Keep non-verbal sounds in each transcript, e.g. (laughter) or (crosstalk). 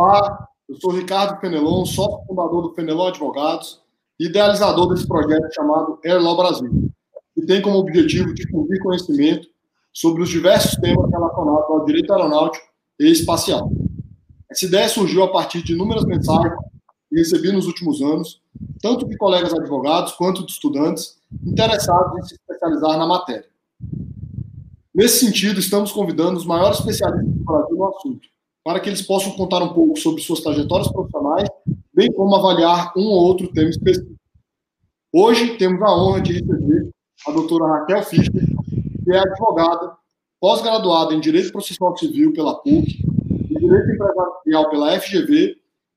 Olá, eu sou Ricardo Fenelon, sócio fundador do Fenelon Advogados e idealizador desse projeto chamado Airlaw Brasil, que tem como objetivo difundir conhecimento sobre os diversos temas relacionados ao direito aeronáutico e espacial. Essa ideia surgiu a partir de inúmeras mensagens que recebi nos últimos anos, tanto de colegas advogados quanto de estudantes interessados em se especializar na matéria. Nesse sentido, estamos convidando os maiores especialistas do Brasil no assunto, para que eles possam contar um pouco sobre suas trajetórias profissionais, bem como avaliar um ou outro tema específico. Hoje temos a honra de receber a doutora Raquel Fischer, que é advogada, pós-graduada em Direito Processual Civil pela PUC, Direito Empresarial pela FGV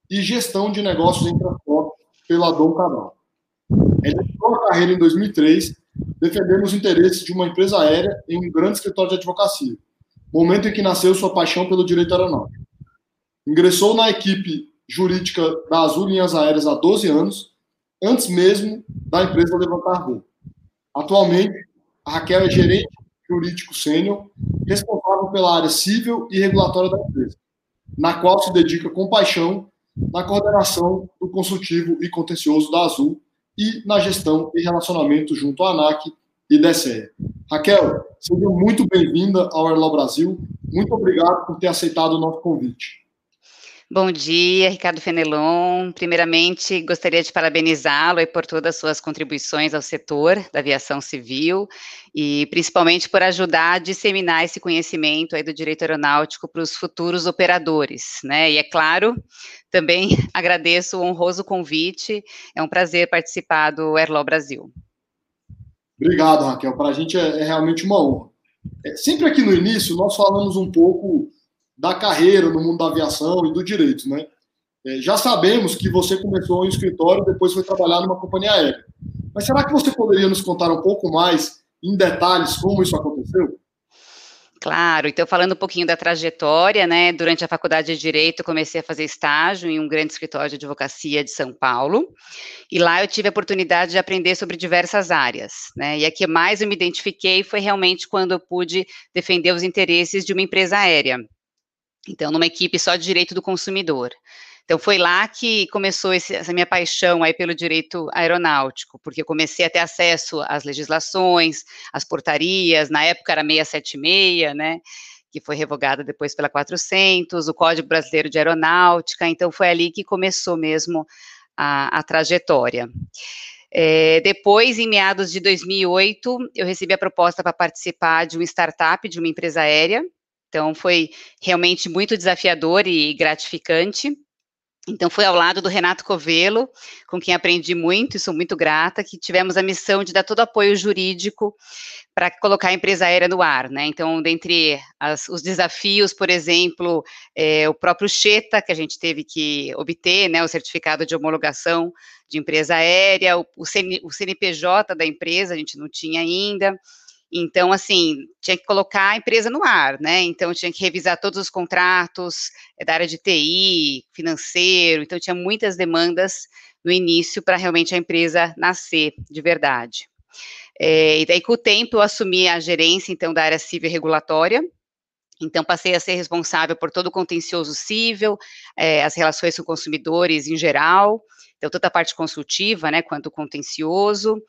e Gestão de Negócios em Transporte pela Dom Cabral. Ela iniciou a carreira em 2003, defendendo os interesses de uma empresa aérea em um grande escritório de advocacia, momento em que nasceu sua paixão pelo direito aeronáutico. Ingressou na equipe jurídica da Azul Linhas Aéreas há 12 anos, antes mesmo da empresa levantar voo. Atualmente, a Raquel é gerente jurídico sênior, responsável pela área civil e regulatória da empresa, na qual se dedica com paixão na coordenação do consultivo e contencioso da Azul e na gestão e relacionamento junto à ANAC e DSE. Raquel, seja muito bem-vinda ao Airlaw Brasil. Muito obrigado por ter aceitado o nosso convite. Bom dia, Ricardo Fenelon. Primeiramente, gostaria de parabenizá-lo por todas as suas contribuições ao setor da aviação civil e principalmente por ajudar a disseminar esse conhecimento aí do direito aeronáutico para os futuros operadores, né? E é claro, também (laughs) agradeço o honroso convite. É um prazer participar do Airlaw Brasil. Obrigado, Raquel. Para a gente é, é, realmente uma honra. É, sempre aqui no início, nós falamos um pouco da carreira no mundo da aviação e do direito, né? É, já sabemos que você começou em escritório, depois foi trabalhar numa companhia aérea. Mas será que você poderia nos contar um pouco mais, em detalhes, como isso aconteceu? Claro, então falando um pouquinho da trajetória, né, durante a faculdade de Direito comecei a fazer estágio em um grande escritório de advocacia de São Paulo, e lá eu tive a oportunidade de aprender sobre diversas áreas, né, e a que mais eu me identifiquei foi realmente quando eu pude defender os interesses de uma empresa aérea, então, numa equipe só de direito do consumidor. Então, foi lá que começou esse, essa minha paixão aí pelo direito aeronáutico, porque eu comecei a ter acesso às legislações, às portarias, na época era 676, né, que foi revogada depois pela 400, o Código Brasileiro de Aeronáutica, então foi ali que começou mesmo a, a trajetória. É, depois, em meados de 2008, eu recebi a proposta para participar de uma startup de uma empresa aérea, então, foi realmente muito desafiador e gratificante. Então, foi ao lado do Renato Covelo, com quem aprendi muito e sou muito grata, que tivemos a missão de dar todo o apoio jurídico para colocar a empresa aérea no ar, né? Então, dentre as, os desafios, por exemplo, é, o próprio Cheta, que a gente teve que obter, né, o certificado de homologação de empresa aérea, o, o, CN, o CNPJ da empresa, a gente não tinha ainda, então, assim, tinha que colocar a empresa no ar, né? Então, tinha que revisar todos os contratos eh, da área de TI, financeiro. Então, tinha muitas demandas no início para realmente a empresa nascer de verdade. É, e daí, com o tempo, eu assumi a gerência, então, da área civil regulatória. Então, passei a ser responsável por todo o contencioso civil, é, as relações com consumidores em geral. Então, toda a parte consultiva, né, quanto contencioso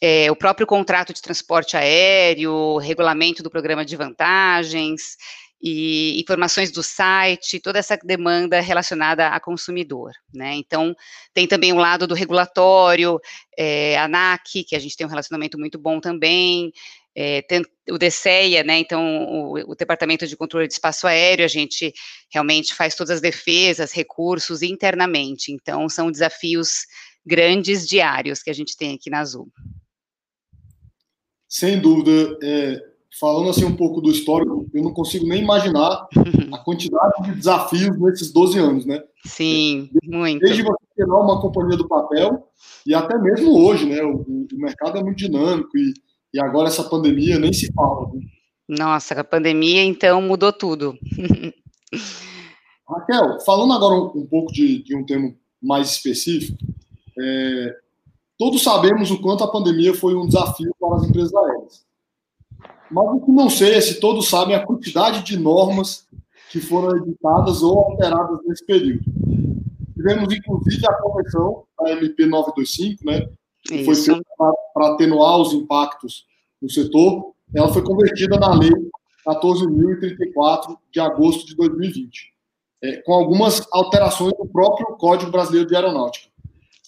é, o próprio contrato de transporte aéreo, regulamento do programa de vantagens, e informações do site, toda essa demanda relacionada a consumidor, né? Então, tem também o lado do regulatório, é, ANAC, que a gente tem um relacionamento muito bom também, é, tem o DCEA, né? Então, o, o, Departamento de Controle de Espaço Aéreo, a gente realmente faz todas as defesas, recursos internamente. Então, são desafios grandes diários que a gente tem aqui na Azul. Sem dúvida. É, falando assim um pouco do histórico, eu não consigo nem imaginar (laughs) a quantidade de desafios nesses 12 anos, né? Sim, desde, muito. Desde você tirar uma companhia do papel e até mesmo hoje, né? O, o mercado é muito dinâmico e, e agora essa pandemia nem se fala. Né? Nossa, a pandemia então mudou tudo. Raquel, falando agora um, um pouco de, de, um tema mais específico, é, Todos sabemos o quanto a pandemia foi um desafio para as empresas aéreas. Mas o que não sei é se todos sabem a quantidade de normas que foram editadas ou alteradas nesse período. Tivemos, inclusive, a conversão da MP 925, né, que foi feita para atenuar os impactos no setor, ela foi convertida na Lei 14.034 de agosto de 2020, é, com algumas alterações no próprio Código Brasileiro de Aeronáutica.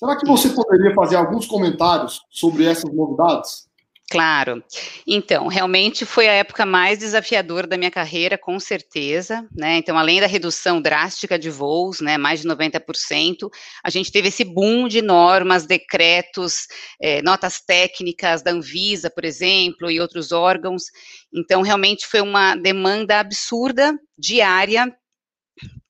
Será que você poderia fazer alguns comentários sobre essas novidades? Claro. Então, realmente foi a época mais desafiadora da minha carreira, com certeza, né? Então, além da redução drástica de voos, né, mais de 90%, a gente teve esse boom de normas, decretos, eh, notas técnicas da Anvisa, por exemplo, e outros órgãos. Então, realmente foi uma demanda absurda diária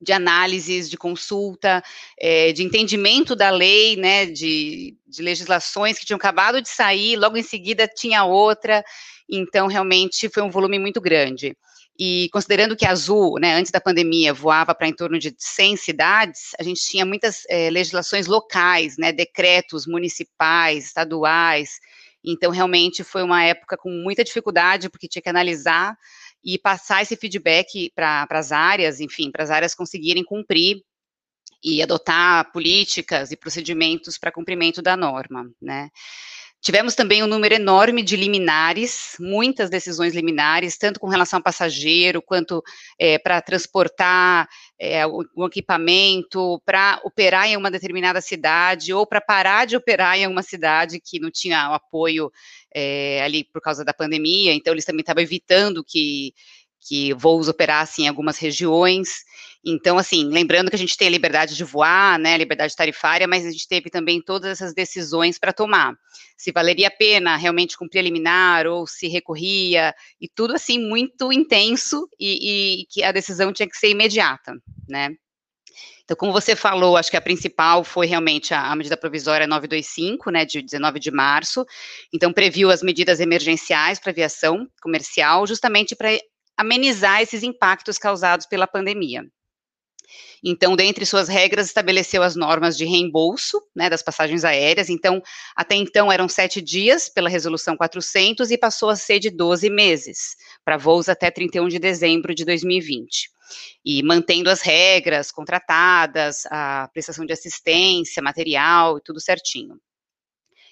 de análises, de consulta, é, de entendimento da lei, né, de, de legislações que tinham acabado de sair, logo em seguida tinha outra, então realmente foi um volume muito grande. E considerando que a Azul, né, antes da pandemia, voava para em torno de 100 cidades, a gente tinha muitas é, legislações locais, né, decretos municipais, estaduais. Então, realmente foi uma época com muita dificuldade, porque tinha que analisar e passar esse feedback para as áreas, enfim, para as áreas conseguirem cumprir e adotar políticas e procedimentos para cumprimento da norma, né? Tivemos também um número enorme de liminares, muitas decisões liminares, tanto com relação ao passageiro, quanto é, para transportar é, o, o, equipamento, para operar em uma determinada cidade, ou para parar de operar em uma cidade que não tinha o apoio é, ali por causa da pandemia, então eles também estavam evitando que que voos operassem em algumas regiões. Então, assim, lembrando que a gente tem a liberdade de voar, né, liberdade tarifária, mas a gente teve também todas essas decisões para tomar. Se valeria a pena realmente cumprir a liminar ou se recorria, e tudo assim muito intenso e, e que a decisão tinha que ser imediata, né. Então, como você falou, acho que a principal foi realmente a, a, medida provisória 925, né, de 19 de março. Então, previu as medidas emergenciais para aviação comercial, justamente para amenizar esses impactos causados pela pandemia. Então, dentre suas regras, estabeleceu as normas de reembolso né, das passagens aéreas. Então, até então eram sete dias pela resolução 400 e passou a ser de 12 meses para voos até 31 de dezembro de 2020. E mantendo as regras contratadas, a prestação de assistência, material e tudo certinho.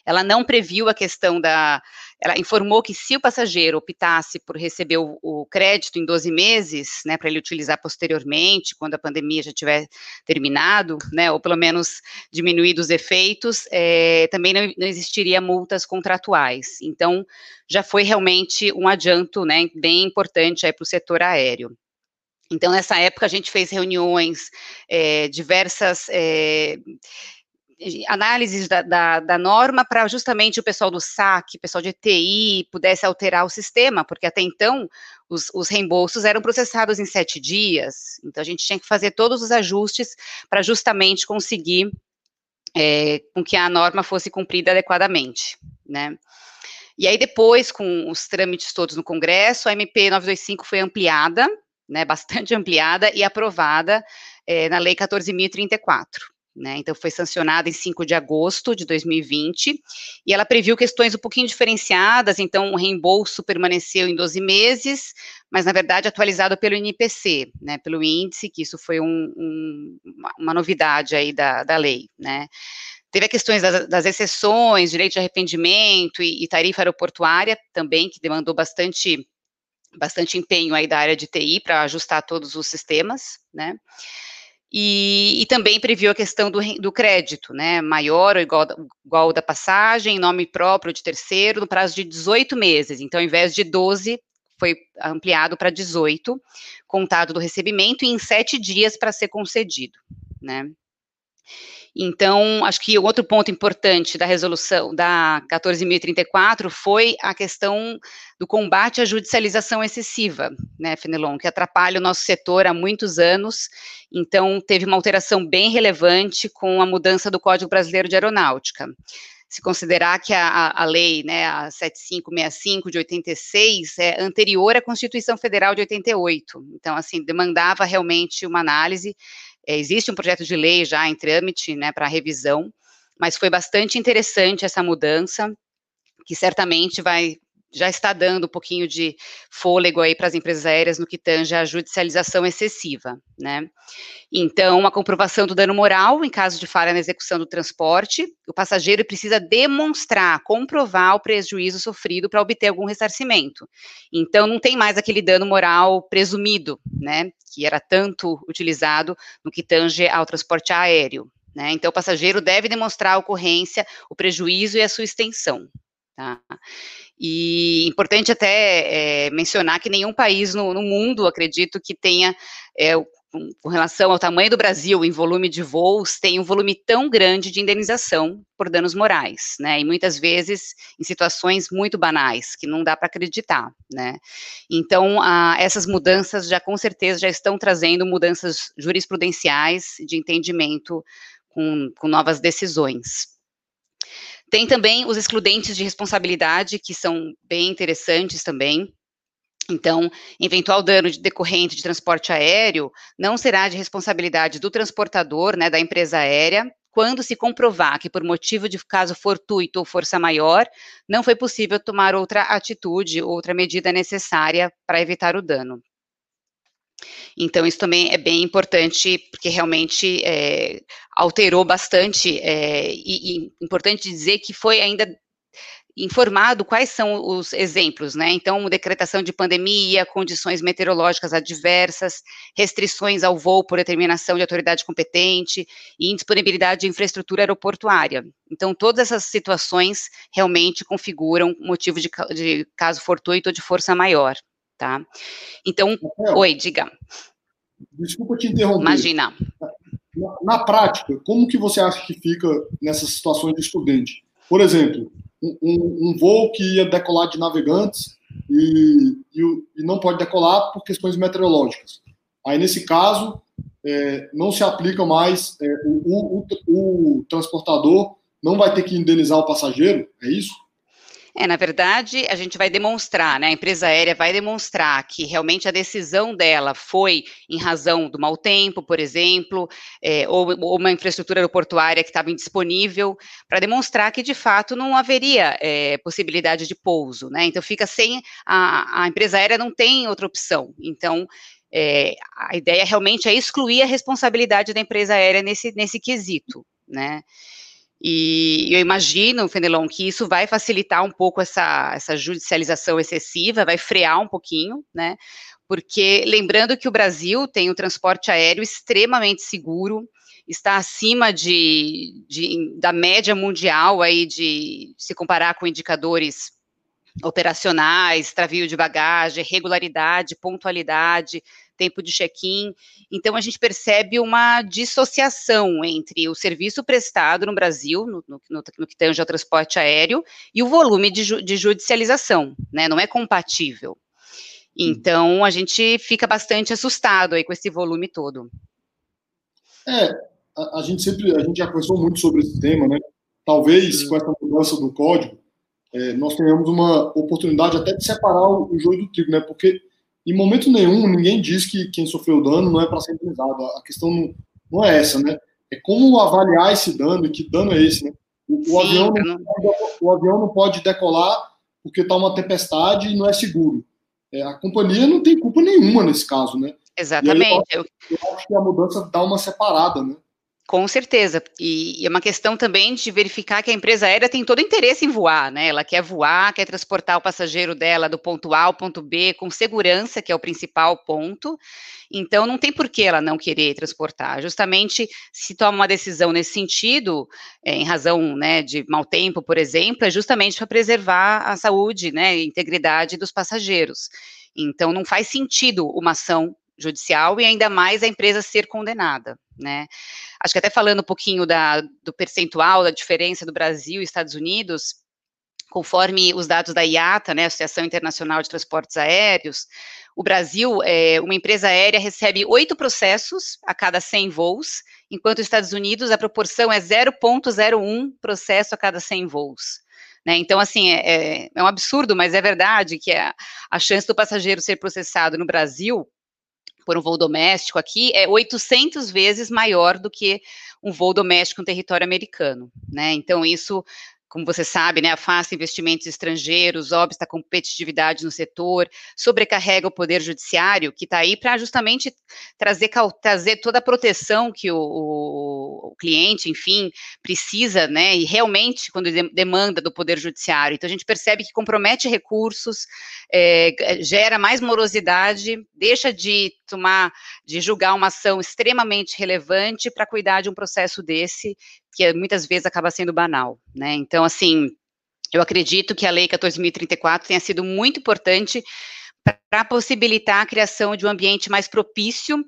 Ela não previu a questão da ela informou que se o passageiro optasse por receber o, o crédito em 12 meses, né, para ele utilizar posteriormente, quando a pandemia já tiver terminado, né, ou pelo menos diminuído os efeitos, é, também não, não, existiria multas contratuais. Então, já foi realmente um adianto, né, bem importante para o setor aéreo. Então, nessa época, a gente fez reuniões, é, diversas é, análises da, da, da norma para justamente o pessoal do SAC, pessoal de TI, pudesse alterar o sistema, porque até então os, os, reembolsos eram processados em sete dias, então a gente tinha que fazer todos os ajustes para justamente conseguir é, com que a norma fosse cumprida adequadamente, né. E aí depois, com os trâmites todos no Congresso, a MP 925 foi ampliada, né, (laughs) bastante ampliada e aprovada é, na Lei 14.034. Né, então, foi sancionada em 5 de agosto de 2020, e ela previu questões um pouquinho diferenciadas, então o reembolso permaneceu em 12 meses, mas na verdade atualizado pelo INPC, né, pelo índice, que isso foi um, um, uma novidade aí da, da lei, né. Teve a questões das, das exceções, direito de arrependimento e, e tarifa aeroportuária também, que demandou bastante bastante empenho aí da área de TI para ajustar todos os sistemas, né, e, e, também previu a questão do, do crédito, né, maior ou igual, igual da passagem, em nome próprio de terceiro, no prazo de 18 meses. Então, ao invés de 12, foi ampliado para 18, contado do recebimento, e em sete dias para ser concedido, né. Então, acho que outro ponto importante da resolução da 14.034 foi a questão do combate à judicialização excessiva, né, Fenelon, que atrapalha o nosso setor há muitos anos. Então, teve uma alteração bem relevante com a mudança do Código Brasileiro de Aeronáutica se considerar que a, a, lei, né, a 7565 de 86, é anterior à Constituição Federal de 88. Então, assim, demandava realmente uma análise existe um projeto de lei já em trâmite, né, para revisão, mas foi bastante interessante essa mudança, que certamente vai já está dando um pouquinho de fôlego aí para as empresas aéreas no que tange a judicialização excessiva, né? Então, uma comprovação do dano moral em caso de falha na execução do transporte, o passageiro precisa demonstrar, comprovar o prejuízo sofrido para obter algum ressarcimento. Então, não tem mais aquele dano moral presumido, né? Que era tanto utilizado no que tange ao transporte aéreo. Né? Então, o passageiro deve demonstrar a ocorrência, o prejuízo e a sua extensão. Tá? E importante até é, mencionar que nenhum país no, no mundo, acredito, que tenha, é, com, relação ao tamanho do Brasil em volume de voos, tem um volume tão grande de indenização por danos morais, né? E muitas vezes em situações muito banais, que não dá para acreditar, né? Então, essas mudanças já com certeza já estão trazendo mudanças jurisprudenciais de entendimento com, com novas decisões. Tem também os excludentes de responsabilidade, que são bem interessantes também. Então, eventual dano de decorrente de transporte aéreo não será de responsabilidade do transportador, né, da empresa aérea, quando se comprovar que, por motivo de caso fortuito ou força maior, não foi possível tomar outra atitude, outra medida necessária para evitar o dano. Então, isso também é bem importante, porque realmente é, alterou bastante, é, e, e importante dizer que foi ainda informado quais são os exemplos, né? Então, decretação de pandemia, condições meteorológicas adversas, restrições ao voo por determinação de autoridade competente e indisponibilidade de infraestrutura aeroportuária. Então, todas essas situações realmente configuram motivo de, de caso fortuito ou de força maior tá? Então, Rafael, oi, diga. Desculpa te interromper. Imagina. Na, na, prática, como que você acha que fica nessas situações de estudante? Por exemplo, um, um, um voo que ia decolar de navegantes e, e, e, não pode decolar por questões meteorológicas. Aí, nesse caso, é, não se aplica mais, é, o, o, o transportador não vai ter que indenizar o passageiro, é isso? É, na verdade, a gente vai demonstrar, né? A empresa aérea vai demonstrar que realmente a decisão dela foi em razão do mau tempo, por exemplo, é, ou, ou, uma infraestrutura aeroportuária que estava indisponível, para demonstrar que de fato não haveria é, possibilidade de pouso, né? Então fica sem a, a empresa aérea não tem outra opção. Então é, a ideia realmente é excluir a responsabilidade da empresa aérea nesse, nesse quesito, né? E eu imagino, Fenelon, que isso vai facilitar um pouco essa, essa judicialização excessiva, vai frear um pouquinho, né? Porque lembrando que o Brasil tem um transporte aéreo extremamente seguro, está acima de, de, da média mundial aí de se comparar com indicadores operacionais, travio de bagagem, regularidade, pontualidade, tempo de check-in. Então, a gente percebe uma dissociação entre o serviço prestado no Brasil, no, no, no, no que tange ao transporte aéreo, e o volume de, ju, de judicialização, né? Não é compatível. Então, a gente fica bastante assustado aí com esse volume todo. É, a, a gente sempre, a gente já conversou muito sobre esse tema, né? Talvez com essa mudança do código, é, nós tenhamos uma oportunidade até de separar o, o joio do trigo, né? Porque em momento nenhum, ninguém diz que quem sofreu dano não é para ser indenizado. A questão não, não, é essa, né? É como avaliar esse dano e que dano é esse, né? O, Sim, o avião, não, o avião não pode decolar porque está uma tempestade e não é seguro. É, a companhia não tem culpa nenhuma nesse caso, né? Exatamente. eu, eu acho que a mudança dá uma separada, né? Com certeza. E, é uma questão também de verificar que a empresa aérea tem todo interesse em voar, né? Ela quer voar, quer transportar o passageiro dela do ponto A ao ponto B com segurança, que é o principal ponto. Então, não tem por que ela não querer transportar. Justamente, se toma uma decisão nesse sentido, é, em razão né, de mau tempo, por exemplo, é justamente para preservar a saúde né, e integridade dos passageiros. Então, não faz sentido uma ação judicial e ainda mais a empresa ser condenada, né? Acho que até falando um pouquinho da, do percentual, da diferença do Brasil e Estados Unidos, conforme os dados da IATA, né, Associação Internacional de Transportes Aéreos, o Brasil, é, uma empresa aérea recebe oito processos a cada 100 voos, enquanto os Estados Unidos a proporção é 0,01 processo a cada 100 voos. Né? Então, assim, é, é, é, um absurdo, mas é verdade que a, a chance do passageiro ser processado no Brasil por um voo doméstico aqui é 800 vezes maior do que um voo doméstico no território americano, né? Então isso como você sabe, né, afasta investimentos estrangeiros, obsta a competitividade no setor, sobrecarrega o poder judiciário, que está aí para justamente trazer, trazer toda a proteção que o, o, o, cliente, enfim, precisa, né, e realmente quando demanda do poder judiciário. Então a gente percebe que compromete recursos, é, gera mais morosidade, deixa de tomar, de julgar uma ação extremamente relevante para cuidar de um processo desse que muitas vezes acaba sendo banal, né? Então, assim, eu acredito que a Lei 14.034 tenha sido muito importante para possibilitar a criação de um ambiente mais propício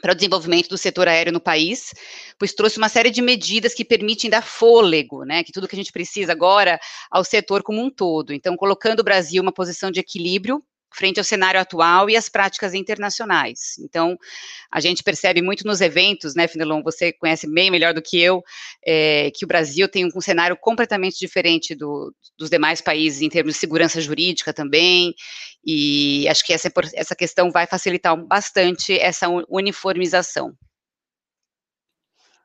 para o desenvolvimento do setor aéreo no país, pois trouxe uma série de medidas que permitem dar fôlego, né, que tudo que a gente precisa agora ao setor como um todo. Então, colocando o Brasil uma posição de equilíbrio frente ao cenário atual e às práticas internacionais. Então, a gente percebe muito nos eventos, né, Finelon, você conhece bem melhor do que eu, é, que o Brasil tem um, um cenário completamente diferente do, dos demais países em termos de segurança jurídica também, e acho que essa, essa questão vai facilitar bastante essa uniformização.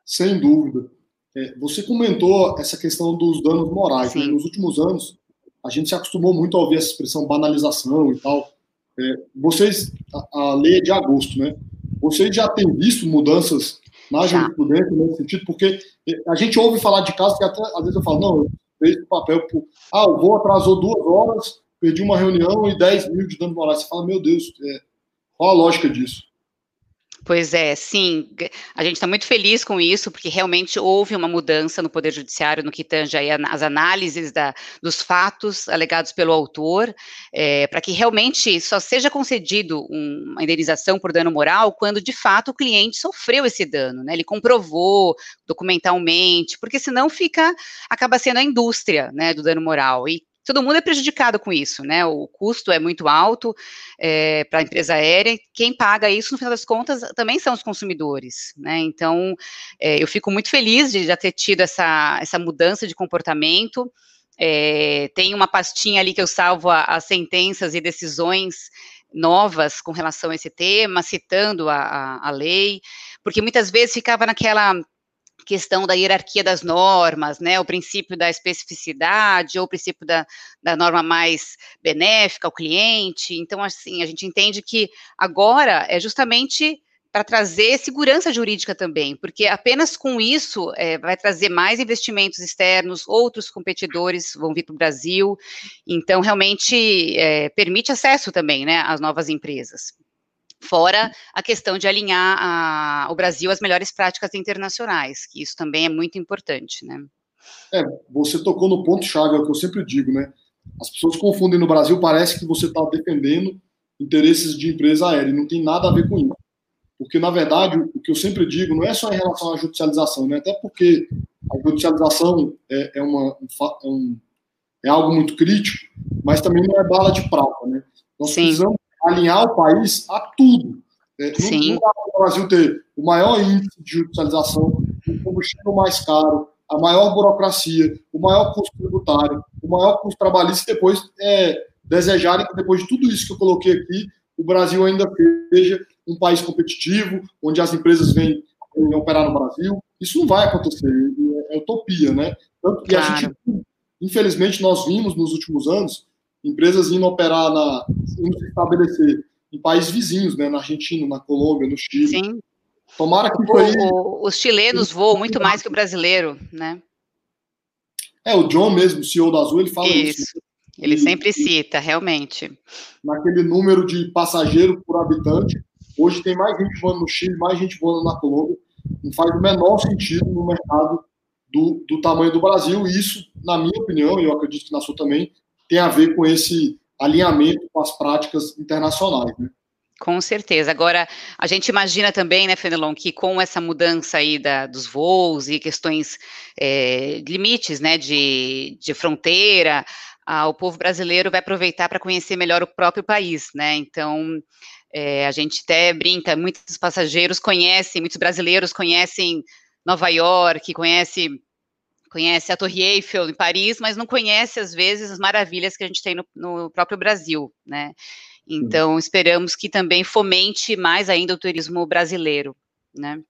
Sem dúvida. É, você comentou essa questão dos danos morais. Né? Nos últimos anos, a gente se acostumou muito a ouvir essa expressão banalização e tal. É, vocês, a, a, lei é de agosto, né? Vocês já têm visto mudanças na jurisprudência nesse sentido? Porque é, a gente ouve falar de casos que até às vezes eu falo, não, eu fiz o papel, por, ah, o voo atrasou duas horas, perdi uma reunião e 10 mil de dano moral. Você fala, meu Deus, é, qual a lógica disso? Pois é, sim. A gente está muito feliz com isso, porque realmente houve uma mudança no Poder Judiciário no que tange as análises da, dos fatos alegados pelo autor, é, para que realmente só seja concedido um, uma indenização por dano moral quando de fato o cliente sofreu esse dano, né? Ele comprovou documentalmente, porque senão fica acaba sendo a indústria, né, do dano moral. E todo mundo é prejudicado com isso, né? O custo é muito alto é, para a empresa aérea. Quem paga isso, no final das contas, também são os consumidores, né? Então, é, eu fico muito feliz de já ter tido essa, essa mudança de comportamento. É, tem uma pastinha ali que eu salvo as sentenças e decisões novas com relação a esse tema, citando a, a, a lei, porque muitas vezes ficava naquela questão da hierarquia das normas, né, o princípio da especificidade, ou o princípio da, da norma mais benéfica ao cliente. Então, assim, a gente entende que agora é justamente para trazer segurança jurídica também, porque apenas com isso é, vai trazer mais investimentos externos, outros competidores vão vir para o Brasil, então realmente é, permite acesso também, né, às novas empresas. Fora a questão de alinhar a, o Brasil às melhores práticas internacionais, que isso também é muito importante, né? É, você tocou no ponto-chave, é o que eu sempre digo, né? As pessoas confundem no Brasil, parece que você está defendendo interesses de empresa aérea, e não tem nada a ver com isso. Porque, na verdade, o que eu sempre digo não é só em relação à judicialização, né? até porque a judicialização é, é, uma, é, um, é algo muito crítico, mas também não é bala de prata. Né? Nós Sim. precisamos alinhar o país a tudo. É, Sim. Não dá para o Brasil ter o maior índice de judicialização, o combustível mais caro, a maior burocracia, o maior custo tributário, o maior custo trabalhista, e depois é, desejarem que depois de tudo isso que eu coloquei aqui, o Brasil ainda seja um país competitivo, onde as empresas vêm, vêm operar no Brasil. Isso não vai acontecer, é, é utopia, né? Tanto que claro. a gente, infelizmente, nós vimos nos últimos anos empresas indo operar na, indo se estabelecer em países vizinhos, né, na Argentina, na Colômbia, no Chile. Sim. Tomara que o, aí... Os chilenos voam muito mais que o brasileiro, né? É, o John mesmo, o CEO da Azul, ele fala isso. isso. Ele sempre cita, realmente. Naquele número de passageiro por habitante, hoje tem mais gente voando no Chile, mais gente voando na Colômbia. Não faz o menor sentido no mercado do, do tamanho do Brasil. E isso, na minha opinião, e eu acredito que na sua também, tem a ver com esse alinhamento com as práticas internacionais, né? Com certeza. Agora, a gente imagina também, né, Fenelon, que com essa mudança aí da, dos voos e questões, é, limites, né, de, de fronteira, o povo brasileiro vai aproveitar para conhecer melhor o próprio país, né, então, é, a gente até brinca, muitos passageiros conhecem, muitos brasileiros conhecem Nova York, conhecem conhece a Torre Eiffel em Paris, mas não conhece, às vezes, as maravilhas que a gente tem no, no próprio Brasil, né? Então, esperamos que também fomente mais ainda o turismo brasileiro, né?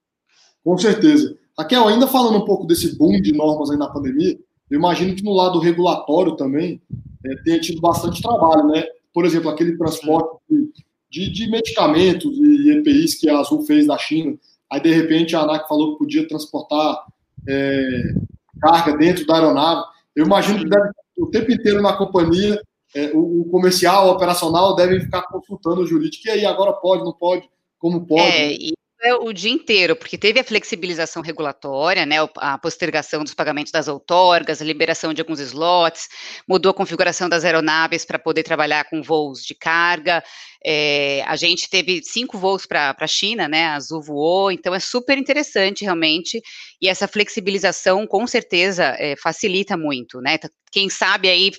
Com certeza. Raquel, ainda falando um pouco desse boom de normas aí na pandemia, eu imagino que no lado regulatório também é, tenha tido bastante trabalho, né? Por exemplo, aquele transporte de, de, de, medicamentos e EPIs que a Azul fez da China, aí de repente a ANAC falou que podia transportar é, carga dentro da aeronave. Eu imagino que deve, o tempo inteiro na companhia, é, o, o, comercial, o operacional devem ficar consultando o jurídico. E aí, agora pode, não pode, como pode? É, e o dia inteiro, porque teve a flexibilização regulatória, né, a postergação dos pagamentos das outorgas, a liberação de alguns slots, mudou a configuração das aeronaves para poder trabalhar com voos de carga. É, a gente teve cinco voos para a China, né? A Azul voou, então é super interessante realmente. E essa flexibilização com certeza é, facilita muito, né? Quem sabe aí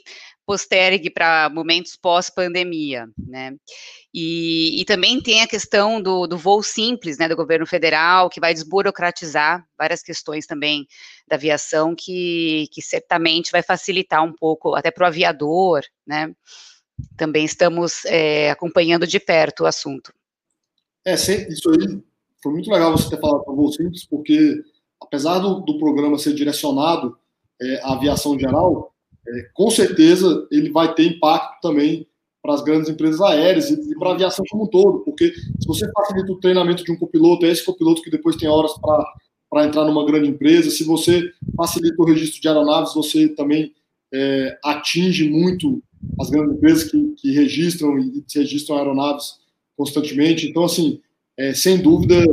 postergue para momentos pós-pandemia, né? E, e, também tem a questão do, do, voo simples, né, do governo federal, que vai desburocratizar várias questões também da aviação, que, que certamente vai facilitar um pouco, até para o aviador, né? Também estamos é, acompanhando de perto o assunto. É, isso aí foi muito legal você ter falado para o voo simples, porque apesar do, do programa ser direcionado é, à aviação geral, é, com certeza ele vai ter impacto também para as grandes empresas aéreas e, para a aviação como um todo, porque se você facilita o treinamento de um copiloto, é esse copiloto que depois tem horas para entrar numa grande empresa, se você facilita o registro de aeronaves, você também é, atinge muito as grandes empresas que, que registram e se registram aeronaves constantemente. Então, assim, é, sem dúvida,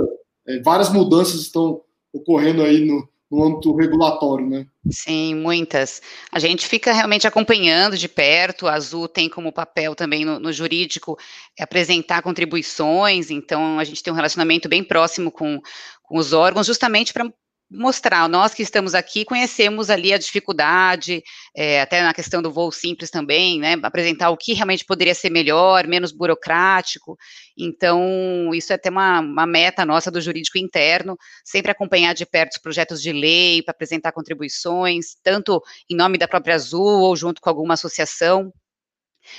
é, várias mudanças estão ocorrendo aí no, no âmbito regulatório, né? Sim, muitas. A gente fica realmente acompanhando de perto. A Azul tem como papel também no, no jurídico apresentar contribuições, então a gente tem um relacionamento bem próximo com, com os órgãos, justamente para mostrar, nós que estamos aqui conhecemos ali a dificuldade, é, até na questão do voo simples também, né, apresentar o que realmente poderia ser melhor, menos burocrático, então isso é até uma, uma meta nossa do jurídico interno, sempre acompanhar de perto os projetos de lei, para apresentar contribuições, tanto em nome da própria Azul ou junto com alguma associação,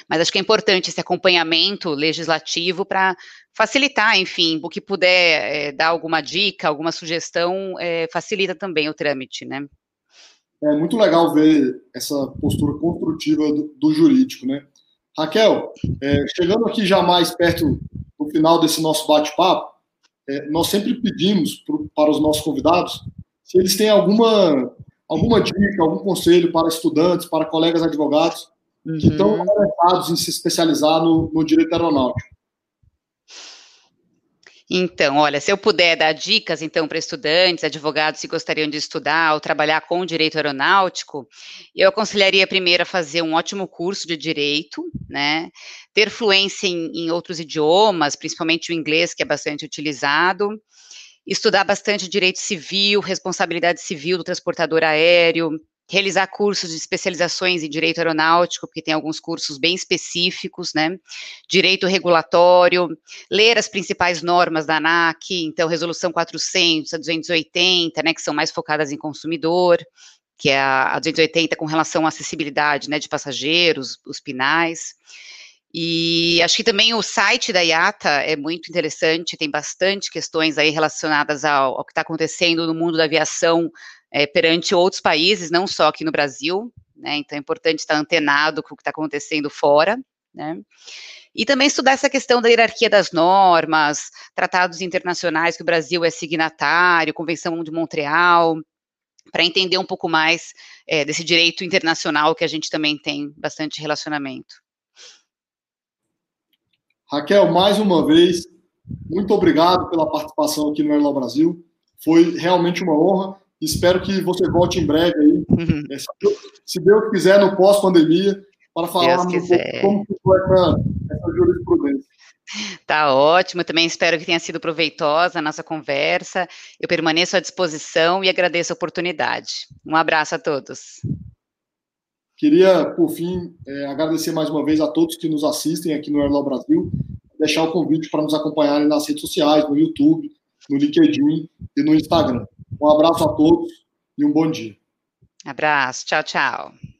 mas acho que é importante esse acompanhamento legislativo para facilitar, enfim, o que puder é, dar alguma dica, alguma sugestão, é, facilita também o trâmite, né? É muito legal ver essa postura construtiva do, do jurídico, né? Raquel, é, chegando aqui já mais perto do final desse nosso bate-papo, nós sempre pedimos pro, para os nossos convidados se eles têm alguma, alguma dica, algum conselho para estudantes, para colegas advogados uhum. que estão interessados em se especializar no, no direito aeronáutico. Então, olha, se eu puder dar dicas, então, para estudantes, advogados que gostariam de estudar ou trabalhar com direito aeronáutico, eu aconselharia primeiro a fazer um ótimo curso de direito, né? Ter fluência em, em outros idiomas, principalmente o inglês, que é bastante utilizado, estudar bastante direito civil, responsabilidade civil do transportador aéreo, realizar cursos de especializações em direito aeronáutico, porque tem alguns cursos bem específicos, né? Direito regulatório, ler as principais normas da ANAC, então resolução 400, a 280, né, que são mais focadas em consumidor, que é a, 280 com relação à acessibilidade, né, de passageiros, os pinais. E acho que também o site da IATA é muito interessante, tem bastante questões aí relacionadas ao, ao que está acontecendo no mundo da aviação é, perante outros países, não só aqui no Brasil, né? Então é importante estar antenado com o que está acontecendo fora, né? E também estudar essa questão da hierarquia das normas, tratados internacionais que o Brasil é signatário, Convenção de Montreal, para entender um pouco mais é, desse direito internacional que a gente também tem bastante relacionamento. Raquel, mais uma vez, muito obrigado pela participação aqui no Airlaw Brasil. Foi realmente uma honra. Espero que você volte em breve aí, uhum. É, se Deus quiser, no pós-pandemia, para falar um pouco como foi essa, essa jurisprudência. Tá ótimo, também espero que tenha sido proveitosa a nossa conversa. Eu permaneço à disposição e agradeço a oportunidade. Um abraço a todos. Queria, por fim, é, agradecer mais uma vez a todos que nos assistem aqui no Airlaw Brasil, deixar o convite para nos acompanharem nas redes sociais, no YouTube, no LinkedIn e no Instagram. Um abraço a todos e um bom dia. Abraço, tchau, tchau.